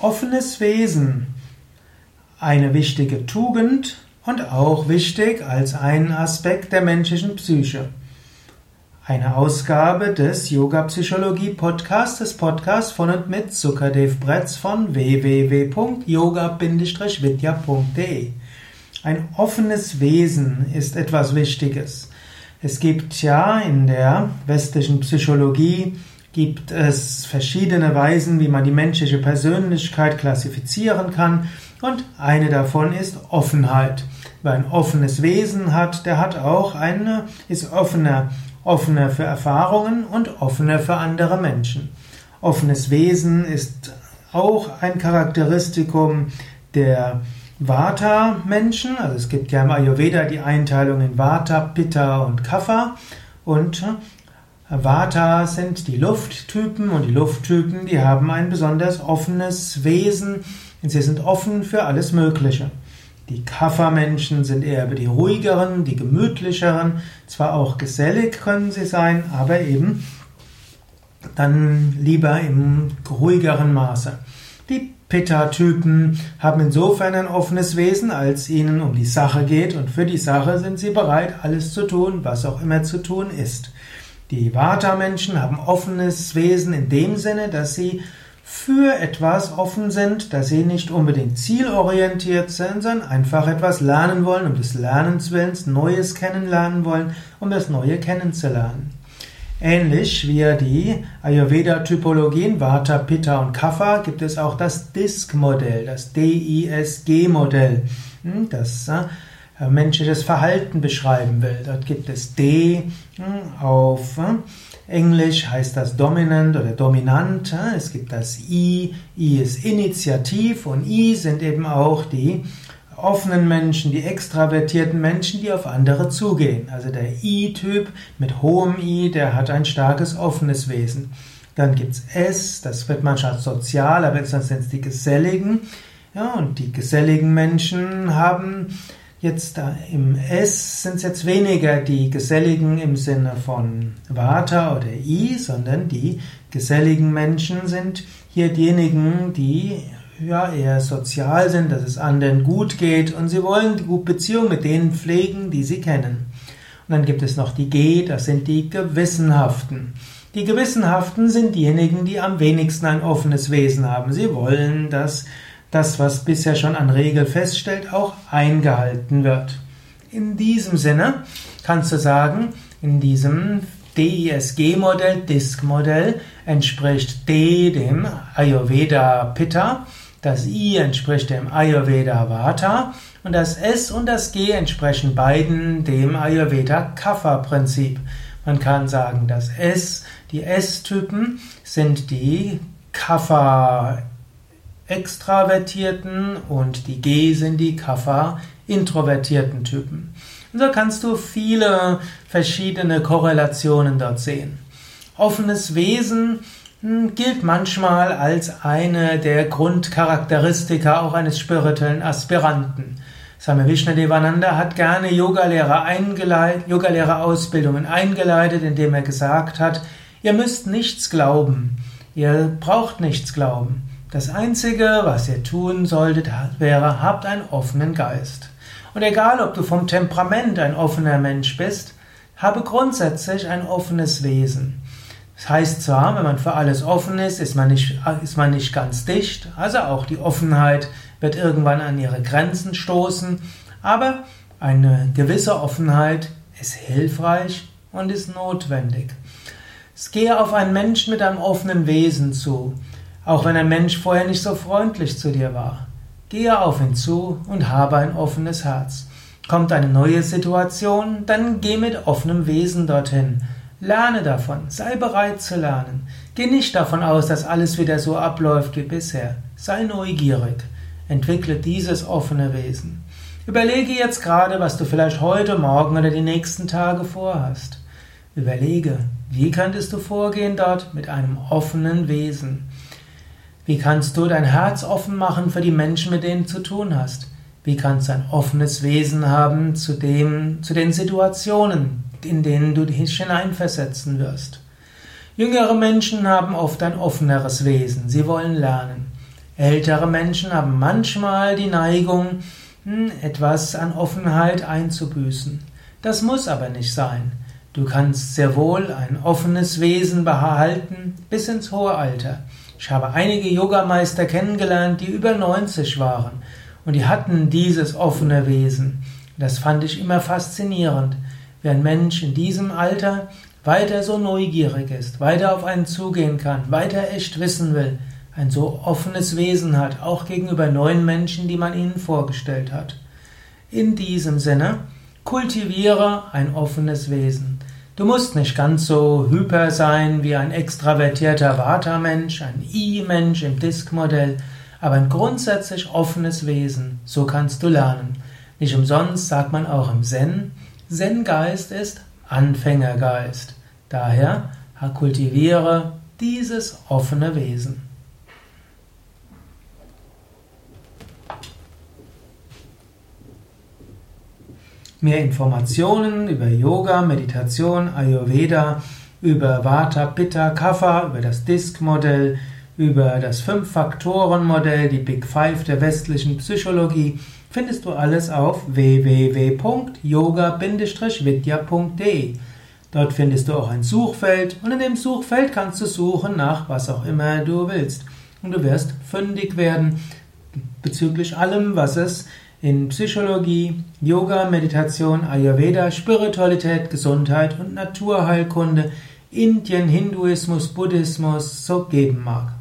Offenes Wesen. Eine wichtige Tugend und auch wichtig als ein Aspekt der menschlichen Psyche. Eine Ausgabe des Yoga Psychologie Podcasts, des Podcasts von und mit Sukadev Bretz von www.yoga-vidya.de. Ein offenes Wesen ist etwas Wichtiges. Es gibt ja in der westlichen Psychologie gibt es verschiedene Weisen, wie man die menschliche Persönlichkeit klassifizieren kann und eine davon ist Offenheit. Wer ein offenes Wesen hat, der hat auch eine, ist offener, offener für Erfahrungen und offener für andere Menschen. Offenes Wesen ist auch ein Charakteristikum der Vata-Menschen, also es gibt ja im Ayurveda die Einteilung in Vata, Pitta und Kapha und Vata sind die Lufttypen und die Lufttypen, die haben ein besonders offenes Wesen. Sie sind offen für alles Mögliche. Die Kapha-Menschen sind eher die ruhigeren, die gemütlicheren. Zwar auch gesellig können sie sein, aber eben dann lieber im ruhigeren Maße. Die Pitta-Typen haben insofern ein offenes Wesen, als ihnen um die Sache geht und für die Sache sind sie bereit, alles zu tun, was auch immer zu tun ist. Die Vata-Menschen haben offenes Wesen in dem Sinne, dass sie für etwas offen sind, dass sie nicht unbedingt zielorientiert sind, sondern einfach etwas lernen wollen, um des Lernens willens, Neues kennenlernen wollen, um das Neue kennenzulernen. Ähnlich wie die Ayurveda-Typologien Vata, Pitta und Kapha gibt es auch das DISC-Modell, das D-I-S-G-Modell, hm, das äh, menschliches Verhalten beschreiben will. Dort gibt es D hm, auf hm, Englisch heißt das dominant oder dominant. Hm, es gibt das I. I ist Initiativ und I sind eben auch die offenen Menschen, die extravertierten Menschen, die auf andere zugehen. Also der I-Typ mit hohem I, der hat ein starkes offenes Wesen. Dann gibt's S, das wird manchmal sozial, aber sonst sind es die Geselligen. Ja, und die geselligen Menschen haben Jetzt im S sind es jetzt weniger die Geselligen im Sinne von Vata oder I, sondern die geselligen Menschen sind hier diejenigen, die ja eher sozial sind, dass es anderen gut geht und sie wollen die gute Beziehung mit denen pflegen, die sie kennen. Und dann gibt es noch die G, das sind die Gewissenhaften. Die Gewissenhaften sind diejenigen, die am wenigsten ein offenes Wesen haben. Sie wollen, dass das, was bisher schon an Regel feststellt, auch eingehalten wird. In diesem Sinne kannst du sagen, in diesem DISG-Modell, DISC-Modell, entspricht D dem Ayurveda Pitta, das I entspricht dem Ayurveda Vata und das S und das G entsprechen beiden dem Ayurveda Kapha-Prinzip. Man kann sagen, das S, die S-Typen sind die Kapha extravertierten und die G sind die Kapha introvertierten Typen. Und so kannst du viele verschiedene Korrelationen dort sehen. Offenes Wesen hm, gilt manchmal als eine der Grundcharakteristika auch eines spirituellen Aspiranten. Swami Vishnadevananda hat gerne Yogalehrer eingeleitet, Yogalehrerausbildungen eingeleitet, indem er gesagt hat, ihr müsst nichts glauben, ihr braucht nichts glauben. Das Einzige, was ihr tun solltet, wäre, habt einen offenen Geist. Und egal, ob du vom Temperament ein offener Mensch bist, habe grundsätzlich ein offenes Wesen. Das heißt zwar, wenn man für alles offen ist, ist man nicht, ist man nicht ganz dicht, also auch die Offenheit wird irgendwann an ihre Grenzen stoßen, aber eine gewisse Offenheit ist hilfreich und ist notwendig. Es gehe auf einen Menschen mit einem offenen Wesen zu. Auch wenn ein Mensch vorher nicht so freundlich zu dir war. Gehe auf ihn zu und habe ein offenes Herz. Kommt eine neue Situation, dann geh mit offenem Wesen dorthin. Lerne davon, sei bereit zu lernen. Geh nicht davon aus, dass alles wieder so abläuft wie bisher. Sei neugierig. Entwickle dieses offene Wesen. Überlege jetzt gerade, was du vielleicht heute, morgen oder die nächsten Tage vorhast. Überlege, wie könntest du vorgehen dort mit einem offenen Wesen? Wie kannst du dein Herz offen machen für die Menschen, mit denen du zu tun hast? Wie kannst du ein offenes Wesen haben zu, dem, zu den Situationen, in denen du dich hineinversetzen wirst? Jüngere Menschen haben oft ein offeneres Wesen. Sie wollen lernen. Ältere Menschen haben manchmal die Neigung, hm, etwas an Offenheit einzubüßen. Das muss aber nicht sein. Du kannst sehr wohl ein offenes Wesen behalten bis ins hohe Alter. Ich habe einige Yogameister kennengelernt, die über 90 waren und die hatten dieses offene Wesen. Das fand ich immer faszinierend, wie ein Mensch in diesem Alter weiter so neugierig ist, weiter auf einen zugehen kann, weiter echt wissen will, ein so offenes Wesen hat, auch gegenüber neuen Menschen, die man ihnen vorgestellt hat. In diesem Sinne, kultiviere ein offenes Wesen. Du musst nicht ganz so hyper sein wie ein extravertierter Vata-Mensch, ein I-Mensch im Disk-Modell, aber ein grundsätzlich offenes Wesen, so kannst du lernen. Nicht umsonst sagt man auch im Zen, Zen-Geist ist Anfängergeist. Daher kultiviere dieses offene Wesen. Mehr Informationen über Yoga, Meditation, Ayurveda, über Vata, Pitta, Kapha, über das Disk-Modell, über das Fünf-Faktoren-Modell, die Big Five der westlichen Psychologie, findest du alles auf www.yoga-vidya.de. Dort findest du auch ein Suchfeld und in dem Suchfeld kannst du suchen nach was auch immer du willst. Und du wirst fündig werden bezüglich allem, was es in Psychologie, Yoga, Meditation, Ayurveda, Spiritualität, Gesundheit und Naturheilkunde, Indien, Hinduismus, Buddhismus so geben mag.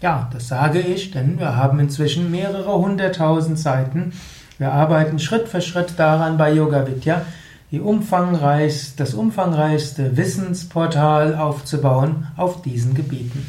Ja, das sage ich, denn wir haben inzwischen mehrere hunderttausend Seiten. Wir arbeiten Schritt für Schritt daran bei Yoga Vidya, die umfangreich, das umfangreichste Wissensportal aufzubauen auf diesen Gebieten.